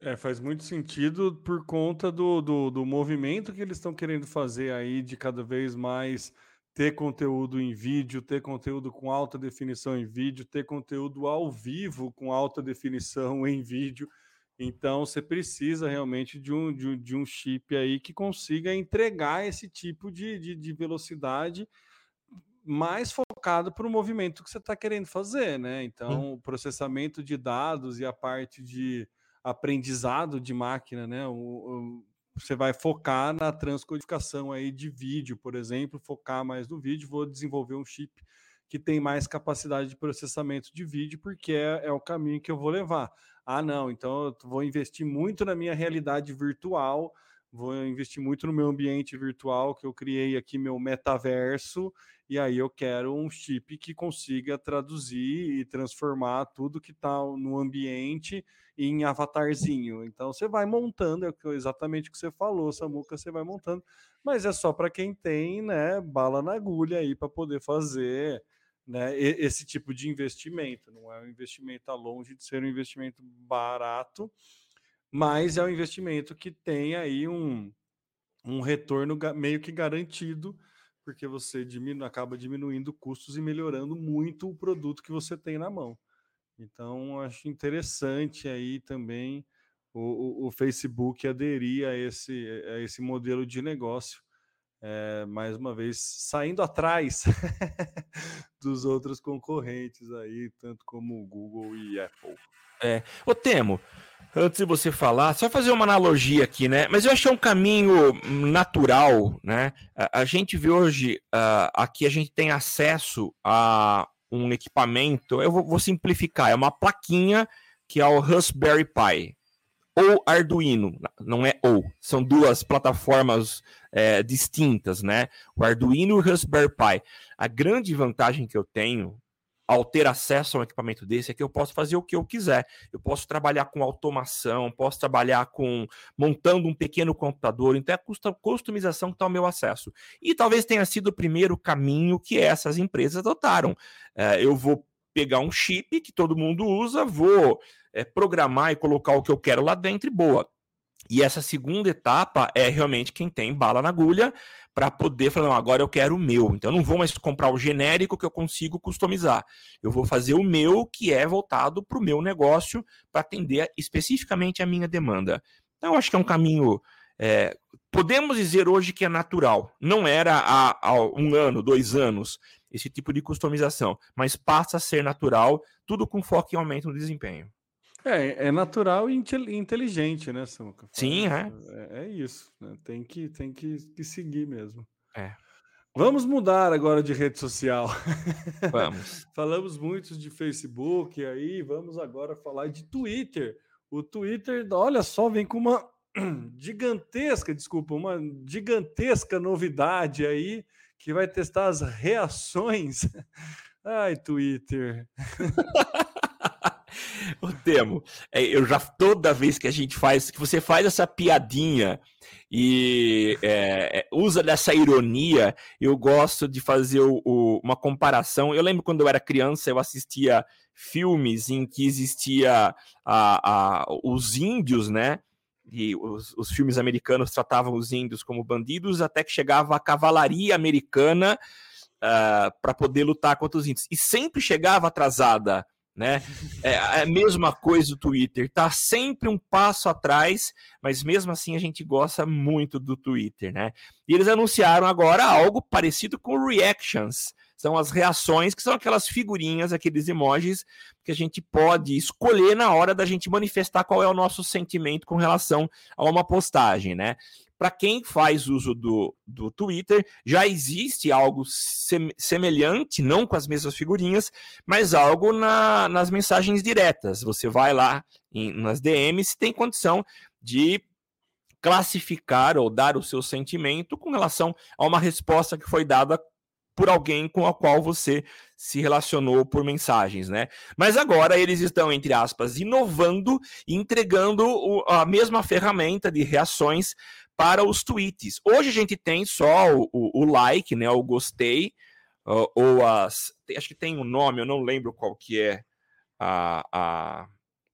Speaker 2: É, faz muito sentido por conta do, do, do movimento que eles estão querendo fazer aí de cada vez mais ter conteúdo em vídeo, ter conteúdo com alta definição em vídeo, ter conteúdo ao vivo com alta definição (laughs) em vídeo. Então, você precisa realmente de um, de, de um chip aí que consiga entregar esse tipo de, de, de velocidade mais focado para o movimento que você está querendo fazer, né? Então, o processamento de dados e a parte de aprendizado de máquina, né? O, o, você vai focar na transcodificação aí de vídeo, por exemplo, focar mais no vídeo, vou desenvolver um chip que tem mais capacidade de processamento de vídeo, porque é, é o caminho que eu vou levar. Ah, não, então eu vou investir muito na minha realidade virtual, vou investir muito no meu ambiente virtual que eu criei aqui, meu metaverso, e aí eu quero um chip que consiga traduzir e transformar tudo que está no ambiente em avatarzinho. Então você vai montando, é exatamente o que você falou, Samuca, você vai montando, mas é só para quem tem, né, bala na agulha aí para poder fazer, né, esse tipo de investimento. Não é um investimento, está longe de ser um investimento barato, mas é um investimento que tem aí um, um retorno meio que garantido, porque você diminu acaba diminuindo custos e melhorando muito o produto que você tem na mão. Então, acho interessante aí também o, o, o Facebook aderir a esse, a esse modelo de negócio é, mais uma vez saindo atrás (laughs) dos outros concorrentes aí, tanto como Google e Apple.
Speaker 3: É, ô Temo, antes de você falar, só fazer uma analogia aqui, né? Mas eu achei um caminho natural, né? A, a gente vê hoje, uh, aqui a gente tem acesso a um equipamento, eu vou, vou simplificar, é uma plaquinha que é o Raspberry Pi ou Arduino, não é ou, são duas plataformas é, distintas, né? O Arduino e o Raspberry Pi. A grande vantagem que eu tenho ao ter acesso a um equipamento desse é que eu posso fazer o que eu quiser. Eu posso trabalhar com automação, posso trabalhar com montando um pequeno computador, então é a customização que está ao meu acesso. E talvez tenha sido o primeiro caminho que essas empresas adotaram. É, eu vou pegar um chip que todo mundo usa, vou é, programar e colocar o que eu quero lá dentro e boa. E essa segunda etapa é realmente quem tem bala na agulha para poder falar, não, agora eu quero o meu. Então eu não vou mais comprar o genérico que eu consigo customizar. Eu vou fazer o meu que é voltado para o meu negócio para atender especificamente a minha demanda. Então eu acho que é um caminho. É, podemos dizer hoje que é natural. Não era há, há um ano, dois anos, esse tipo de customização, mas passa a ser natural, tudo com foco em aumento no desempenho.
Speaker 2: É, é natural e inteligente, né, Samuca?
Speaker 3: Sim, é.
Speaker 2: é. É, isso. Né? Tem, que, tem que, que seguir mesmo.
Speaker 3: É.
Speaker 2: Vamos mudar agora de rede social. (laughs)
Speaker 3: Vamos.
Speaker 2: Falamos muito de Facebook, aí vamos agora falar de Twitter. O Twitter, olha só, vem com uma (clears throat) gigantesca, desculpa, uma gigantesca novidade aí que vai testar as reações. (laughs) Ai, Twitter. (laughs) (laughs)
Speaker 3: o Temo, é, eu já toda vez que a gente faz, que você faz essa piadinha e é, é, usa dessa ironia, eu gosto de fazer o, o, uma comparação. Eu lembro quando eu era criança, eu assistia filmes em que existia a, a, os índios, né? E os, os filmes americanos tratavam os índios como bandidos, até que chegava a cavalaria americana uh, ah, para poder lutar contra os índios. E sempre chegava atrasada né? É, é a mesma coisa do Twitter, tá sempre um passo atrás, mas mesmo assim a gente gosta muito do Twitter, né? E eles anunciaram agora algo parecido com reactions. São as reações, que são aquelas figurinhas, aqueles emojis que a gente pode escolher na hora da gente manifestar qual é o nosso sentimento com relação a uma postagem, né? Para quem faz uso do, do Twitter, já existe algo semelhante, não com as mesmas figurinhas, mas algo na, nas mensagens diretas. Você vai lá em, nas DMs e tem condição de classificar ou dar o seu sentimento com relação a uma resposta que foi dada por alguém com a qual você se relacionou por mensagens, né? Mas agora eles estão, entre aspas, inovando e entregando a mesma ferramenta de reações para os tweets. Hoje a gente tem só o, o, o like, né, o gostei, uh, ou as... Acho que tem um nome, eu não lembro qual que é a... a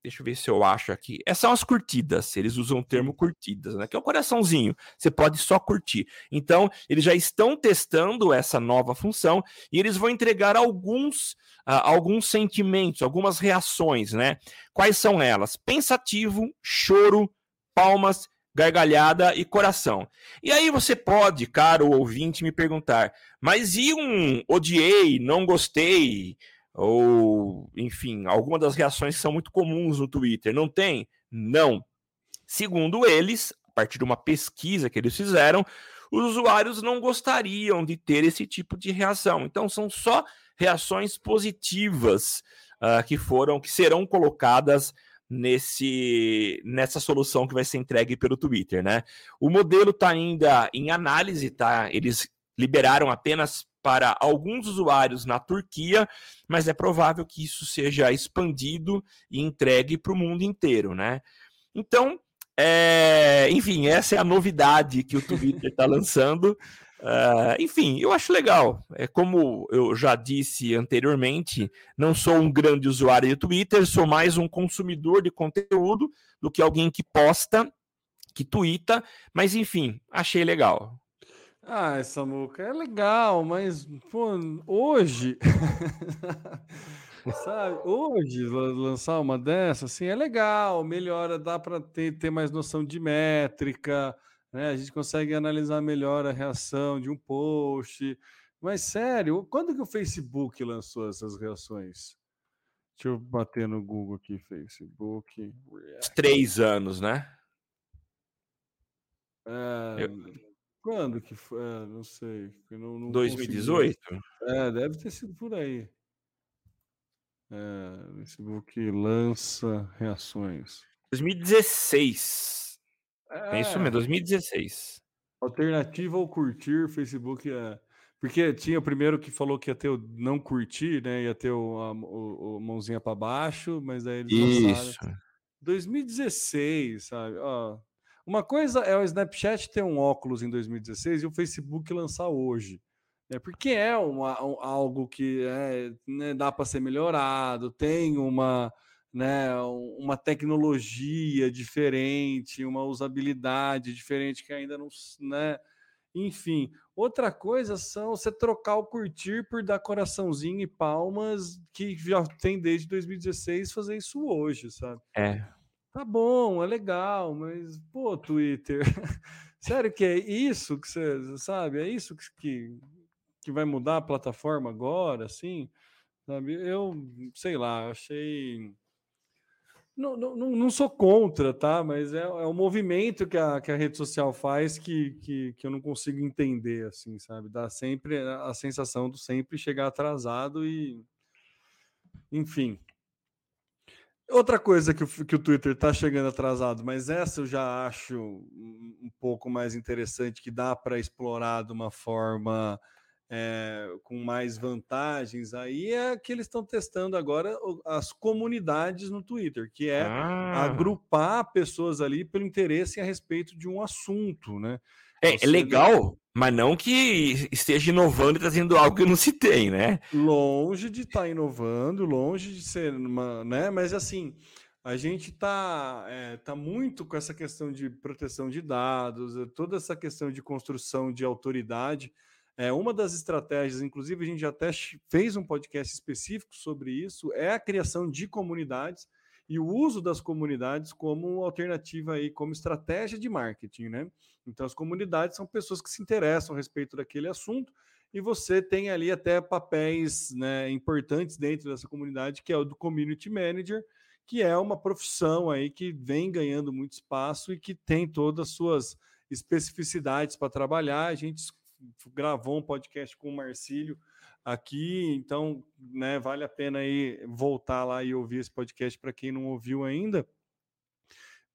Speaker 3: deixa eu ver se eu acho aqui. Essas são as curtidas, eles usam o termo curtidas, né? Que é o coraçãozinho. Você pode só curtir. Então, eles já estão testando essa nova função e eles vão entregar alguns, uh, alguns sentimentos, algumas reações, né? Quais são elas? Pensativo, choro, palmas gargalhada e coração. E aí você pode, caro ouvinte, me perguntar: mas e um odiei, não gostei? Ou, enfim, alguma das reações que são muito comuns no Twitter. Não tem? Não. Segundo eles, a partir de uma pesquisa que eles fizeram, os usuários não gostariam de ter esse tipo de reação. Então, são só reações positivas uh, que foram, que serão colocadas nesse nessa solução que vai ser entregue pelo Twitter, né? O modelo está ainda em análise, tá? Eles liberaram apenas para alguns usuários na Turquia, mas é provável que isso seja expandido e entregue para o mundo inteiro, né? Então, é... enfim, essa é a novidade que o Twitter está lançando. Uh, (laughs) enfim, eu acho legal. É como eu já disse anteriormente, não sou um grande usuário de Twitter, sou mais um consumidor de conteúdo do que alguém que posta, que twitta, mas enfim, achei legal.
Speaker 2: Ah, essa muca é legal, mas pô, hoje, (laughs) sabe, hoje lançar uma dessa assim é legal, melhora, dá para ter, ter mais noção de métrica, né? A gente consegue analisar melhor a reação de um post. Mas sério, quando que o Facebook lançou essas reações? Deixa eu bater no Google aqui, Facebook.
Speaker 3: React. Três anos, né?
Speaker 2: É, eu... Quando que foi? É, não sei. Não,
Speaker 3: não 2018?
Speaker 2: Consegui. É, deve ter sido por aí. É, Facebook lança reações.
Speaker 3: 2016. É, é isso mesmo, 2016.
Speaker 2: Alternativa ao curtir, Facebook é. Porque tinha o primeiro que falou que ia ter o não curtir, né? Ia ter o, a, o, o mãozinha para baixo, mas daí eles
Speaker 3: Isso. Lançaram.
Speaker 2: 2016, sabe? Ó, uma coisa é o Snapchat ter um óculos em 2016 e o Facebook lançar hoje. Né? Porque é uma, um, algo que é, né, dá para ser melhorado, tem uma, né, uma tecnologia diferente, uma usabilidade diferente que ainda não. Né? Enfim, outra coisa são você trocar o curtir por dar coraçãozinho e palmas, que já tem desde 2016, fazer isso hoje, sabe?
Speaker 3: É.
Speaker 2: Tá bom, é legal, mas, pô, Twitter, (laughs) sério que é isso que você sabe? É isso que, que vai mudar a plataforma agora, assim? Sabe? Eu, sei lá, achei. Não, não, não sou contra, tá? Mas é, é um movimento que a, que a rede social faz que, que, que eu não consigo entender, assim, sabe? Dá sempre a sensação do sempre chegar atrasado e. Enfim, Outra coisa que o, que o Twitter está chegando atrasado, mas essa eu já acho um pouco mais interessante, que dá para explorar de uma forma é, com mais vantagens aí, é que eles estão testando agora as comunidades no Twitter, que é ah. agrupar pessoas ali pelo interesse a respeito de um assunto, né?
Speaker 3: É, é legal, mas não que esteja inovando e trazendo algo que não se tem, né?
Speaker 2: Longe de estar tá inovando, longe de ser uma, né? Mas assim, a gente está é, tá muito com essa questão de proteção de dados, toda essa questão de construção de autoridade. É, uma das estratégias, inclusive, a gente até fez um podcast específico sobre isso, é a criação de comunidades e o uso das comunidades como alternativa aí, como estratégia de marketing, né? Então, as comunidades são pessoas que se interessam a respeito daquele assunto e você tem ali até papéis né, importantes dentro dessa comunidade, que é o do community manager, que é uma profissão aí que vem ganhando muito espaço e que tem todas as suas especificidades para trabalhar. A gente gravou um podcast com o Marcílio aqui, então, né, vale a pena aí voltar lá e ouvir esse podcast para quem não ouviu ainda.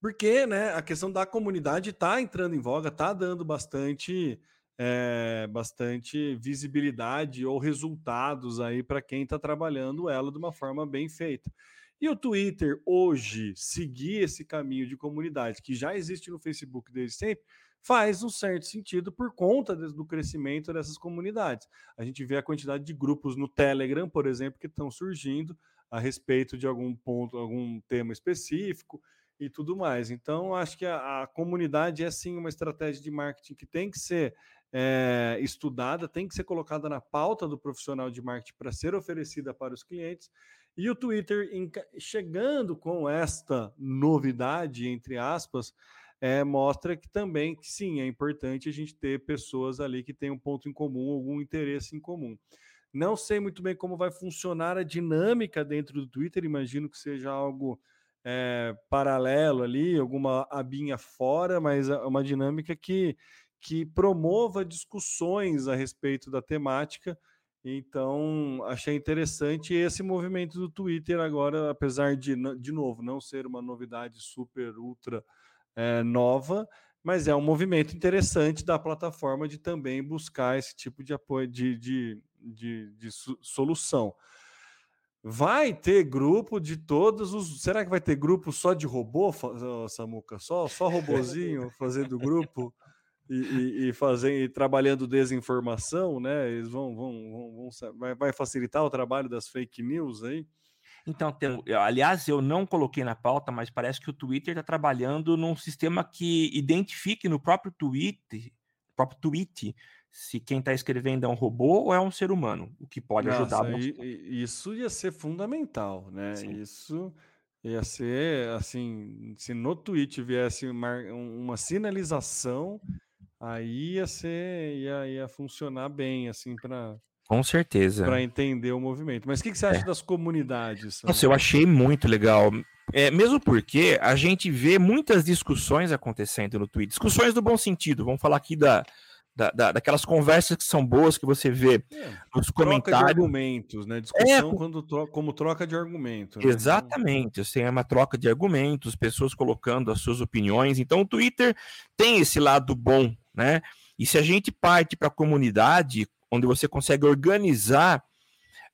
Speaker 2: Porque, né, a questão da comunidade está entrando em voga, está dando bastante é, bastante visibilidade ou resultados aí para quem está trabalhando ela de uma forma bem feita. E o Twitter hoje seguir esse caminho de comunidade que já existe no Facebook desde sempre, faz um certo sentido por conta do crescimento dessas comunidades. A gente vê a quantidade de grupos no Telegram, por exemplo, que estão surgindo a respeito de algum ponto, algum tema específico e tudo mais. Então, acho que a, a comunidade é sim uma estratégia de marketing que tem que ser é, estudada, tem que ser colocada na pauta do profissional de marketing para ser oferecida para os clientes. E o Twitter, chegando com esta novidade, entre aspas, é, mostra que também que sim, é importante a gente ter pessoas ali que têm um ponto em comum, algum interesse em comum. Não sei muito bem como vai funcionar a dinâmica dentro do Twitter, imagino que seja algo é, paralelo ali, alguma abinha fora, mas é uma dinâmica que, que promova discussões a respeito da temática. Então, achei interessante esse movimento do Twitter agora, apesar de, de novo, não ser uma novidade super, ultra é, nova, mas é um movimento interessante da plataforma de também buscar esse tipo de apoio, de, de, de, de solução. Vai ter grupo de todos os. Será que vai ter grupo só de robô, Samuca? Só, só robozinho (laughs) fazendo grupo? e, e, e, fazendo, e trabalhando desinformação, né? Eles vão, vão, vão, vão vai, vai, facilitar o trabalho das fake news aí.
Speaker 3: Então, tem, aliás, eu não coloquei na pauta, mas parece que o Twitter está trabalhando num sistema que identifique no próprio tweet, próprio tweet, se quem está escrevendo é um robô ou é um ser humano, o que pode Nossa, ajudar.
Speaker 2: E, isso ia ser fundamental, né? Sim. Isso ia ser assim, se no tweet viesse uma, uma sinalização aí ia ser ia, ia funcionar bem assim para
Speaker 3: com certeza
Speaker 2: para entender o movimento mas o que, que você acha é. das comunidades
Speaker 3: Nossa, eu achei muito legal é, mesmo porque a gente vê muitas discussões acontecendo no Twitter discussões do bom sentido vamos falar aqui da da, da, daquelas conversas que são boas que você vê é, nos comentários. Troca de
Speaker 2: argumentos, né? Discussão é, quando tro como troca de argumento.
Speaker 3: Né? Exatamente, assim, é uma troca de argumentos, pessoas colocando as suas opiniões. Então o Twitter tem esse lado bom, né? E se a gente parte para a comunidade, onde você consegue organizar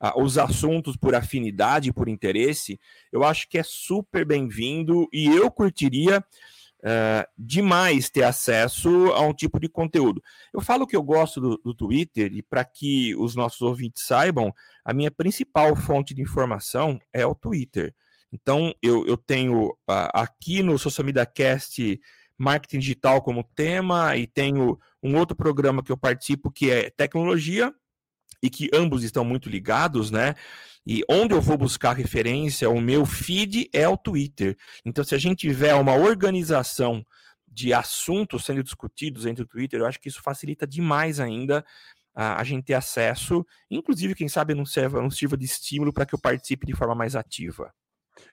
Speaker 3: uh, os assuntos por afinidade, por interesse, eu acho que é super bem-vindo e eu curtiria uh, demais ter acesso a um tipo de conteúdo. Eu falo que eu gosto do, do Twitter e para que os nossos ouvintes saibam, a minha principal fonte de informação é o Twitter. Então, eu, eu tenho uh, aqui no Social Media Cast marketing digital como tema e tenho um outro programa que eu participo que é tecnologia e que ambos estão muito ligados, né? E onde eu vou buscar referência, o meu feed é o Twitter. Então, se a gente tiver uma organização de assuntos sendo discutidos entre o Twitter, eu acho que isso facilita demais ainda a, a gente ter acesso, inclusive, quem sabe, não serva, não sirva de estímulo para que eu participe de forma mais ativa.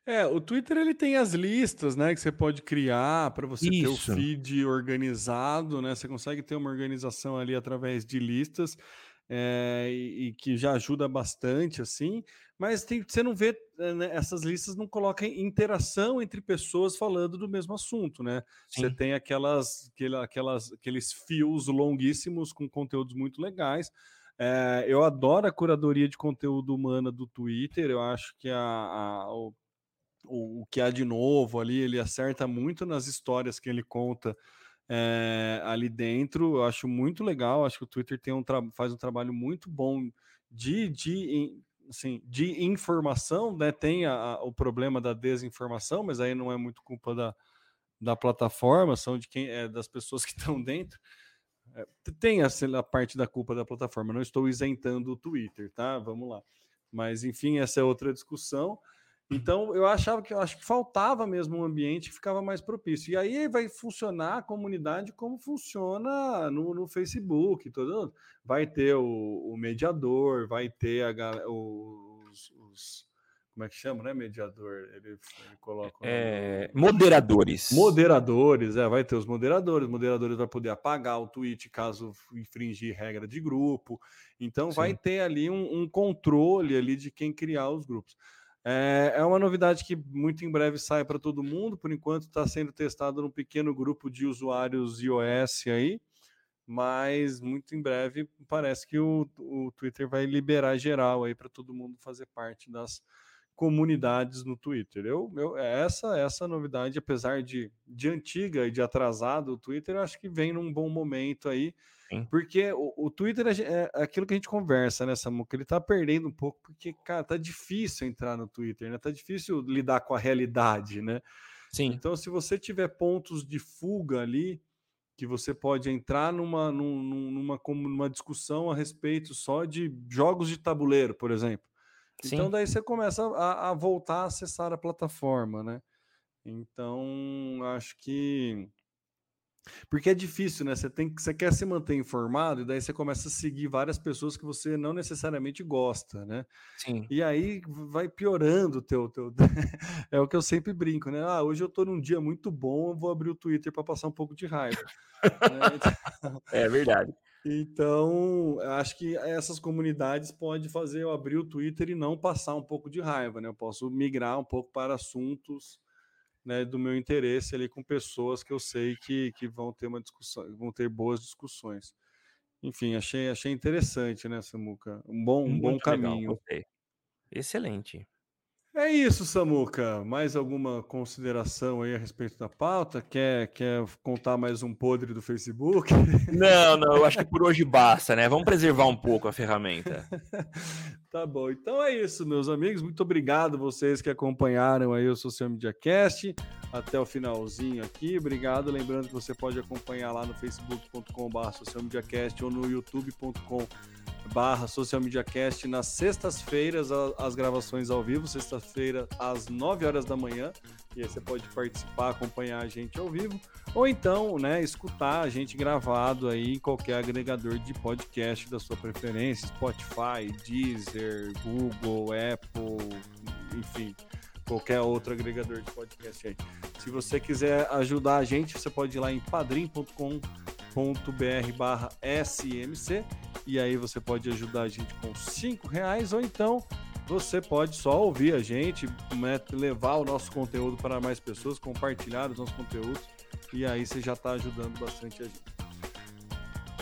Speaker 2: É, o Twitter ele tem as listas, né, que você pode criar para você Isso. ter o feed organizado, né? Você consegue ter uma organização ali através de listas é, e, e, que já ajuda bastante, assim, mas tem, você não vê, eh, né, essas listas não colocam interação entre pessoas falando do mesmo assunto, né? Sim. Você tem aquelas, aquelas, aqueles fios longuíssimos com conteúdos muito legais. É, eu adoro a curadoria de conteúdo humana do Twitter, eu acho que a, a o, o, o que há de novo ali, ele acerta muito nas histórias que ele conta é, ali dentro. Eu acho muito legal. Acho que o Twitter tem um faz um trabalho muito bom de, de, assim, de informação, né? Tem a, a, o problema da desinformação, mas aí não é muito culpa da, da plataforma, são de quem é das pessoas (laughs) que estão dentro. É, tem a, a parte da culpa da plataforma. Não estou isentando o Twitter, tá? Vamos lá. Mas enfim, essa é outra discussão. Então, eu achava que eu acho que faltava mesmo um ambiente que ficava mais propício. E aí vai funcionar a comunidade como funciona no, no Facebook, todo. Vai ter o, o mediador, vai ter a, os, os, como é que chama, né? Mediador. Ele, ele coloca.
Speaker 3: É, moderadores.
Speaker 2: Moderadores, é, vai ter os moderadores. Moderadores vai poder apagar o tweet caso infringir regra de grupo. Então, Sim. vai ter ali um, um controle ali de quem criar os grupos. É, é uma novidade que muito em breve sai para todo mundo. Por enquanto está sendo testado num pequeno grupo de usuários iOS aí, mas muito em breve parece que o, o Twitter vai liberar geral aí para todo mundo fazer parte das comunidades no Twitter. Eu, eu essa essa novidade, apesar de, de antiga e de atrasado, o Twitter acho que vem num bom momento aí. Porque o, o Twitter é, é, aquilo que a gente conversa, né, Samuca? Ele tá perdendo um pouco, porque, cara, tá difícil entrar no Twitter, né? Tá difícil lidar com a realidade, né?
Speaker 3: Sim.
Speaker 2: Então, se você tiver pontos de fuga ali, que você pode entrar numa, numa, numa, numa discussão a respeito só de jogos de tabuleiro, por exemplo. Sim. Então, daí você começa a, a voltar a acessar a plataforma, né? Então, acho que porque é difícil, né? Você tem você quer se manter informado e daí você começa a seguir várias pessoas que você não necessariamente gosta, né?
Speaker 3: Sim.
Speaker 2: E aí vai piorando o teu, teu... (laughs) é o que eu sempre brinco, né? Ah, hoje eu tô num dia muito bom, eu vou abrir o Twitter para passar um pouco de raiva.
Speaker 3: né? (laughs) então... É verdade.
Speaker 2: Então, acho que essas comunidades podem fazer eu abrir o Twitter e não passar um pouco de raiva, né? Eu posso migrar um pouco para assuntos né, do meu interesse ali com pessoas que eu sei que, que vão ter uma discussão, vão ter boas discussões. Enfim, achei, achei interessante, né, Samuca? Um bom, um bom caminho.
Speaker 3: Legal, Excelente.
Speaker 2: É isso, Samuca. Mais alguma consideração aí a respeito da pauta? Quer, quer contar mais um podre do Facebook? (laughs)
Speaker 3: Não, não, eu acho que por hoje basta, né? Vamos preservar um pouco a ferramenta. (laughs)
Speaker 2: tá bom, então é isso, meus amigos. Muito obrigado vocês que acompanharam aí o Social Media Cast até o finalzinho aqui. Obrigado. Lembrando que você pode acompanhar lá no facebook.com.br socialmediacast ou no youtube.com.br barra Social Media Cast nas sextas-feiras, as gravações ao vivo, sexta-feira às 9 horas da manhã. E aí você pode participar, acompanhar a gente ao vivo, ou então, né, escutar a gente gravado aí em qualquer agregador de podcast da sua preferência, Spotify, Deezer, Google, Apple, enfim, qualquer outro agregador de podcast aí. Se você quiser ajudar a gente, você pode ir lá em padrim.com.br barra SMC e aí você pode ajudar a gente com cinco reais ou então você pode só ouvir a gente, né, levar o nosso conteúdo para mais pessoas, compartilhar os nossos conteúdos e aí você já está ajudando bastante a gente.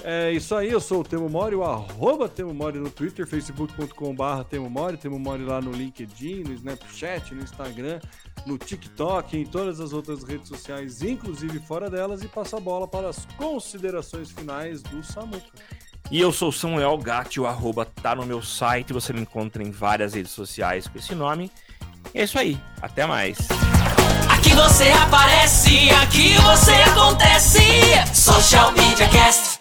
Speaker 2: É isso aí, eu sou o Temo Mori, o arroba Temo Mori no Twitter, facebook.com.br Temo Mori, Temo Mori lá no LinkedIn, no Snapchat, no Instagram, no TikTok, em todas as outras redes sociais, inclusive fora delas, e passa a bola para as considerações finais do Samuca.
Speaker 3: E eu sou Samuel Gatti, o arroba tá no meu site, você me encontra em várias redes sociais com esse nome. E é isso aí, até mais. Aqui você aparece, aqui você acontece, Social Media Cast.